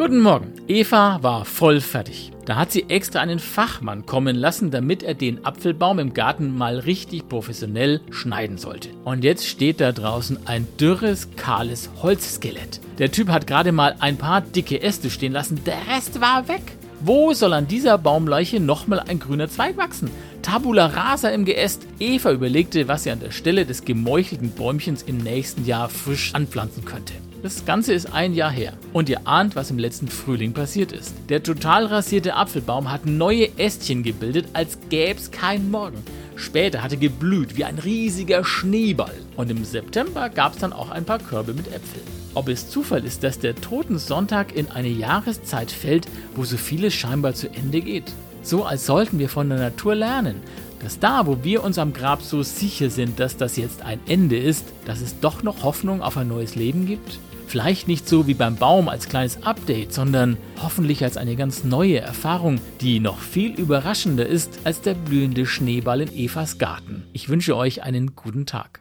Guten Morgen. Eva war voll fertig. Da hat sie extra einen Fachmann kommen lassen, damit er den Apfelbaum im Garten mal richtig professionell schneiden sollte. Und jetzt steht da draußen ein dürres, kahles Holzskelett. Der Typ hat gerade mal ein paar dicke Äste stehen lassen, der Rest war weg. Wo soll an dieser Baumleiche nochmal ein grüner Zweig wachsen? Tabula rasa im Geäst. Eva überlegte, was sie an der Stelle des gemeuchelten Bäumchens im nächsten Jahr frisch anpflanzen könnte. Das Ganze ist ein Jahr her und ihr ahnt, was im letzten Frühling passiert ist. Der total rasierte Apfelbaum hat neue Ästchen gebildet, als gäb's keinen Morgen. Später hatte geblüht wie ein riesiger Schneeball und im September gab's dann auch ein paar Körbe mit Äpfeln. Ob es Zufall ist, dass der Totensonntag in eine Jahreszeit fällt, wo so vieles scheinbar zu Ende geht? So als sollten wir von der Natur lernen, dass da, wo wir uns am Grab so sicher sind, dass das jetzt ein Ende ist, dass es doch noch Hoffnung auf ein neues Leben gibt? Vielleicht nicht so wie beim Baum als kleines Update, sondern hoffentlich als eine ganz neue Erfahrung, die noch viel überraschender ist als der blühende Schneeball in Evas Garten. Ich wünsche euch einen guten Tag.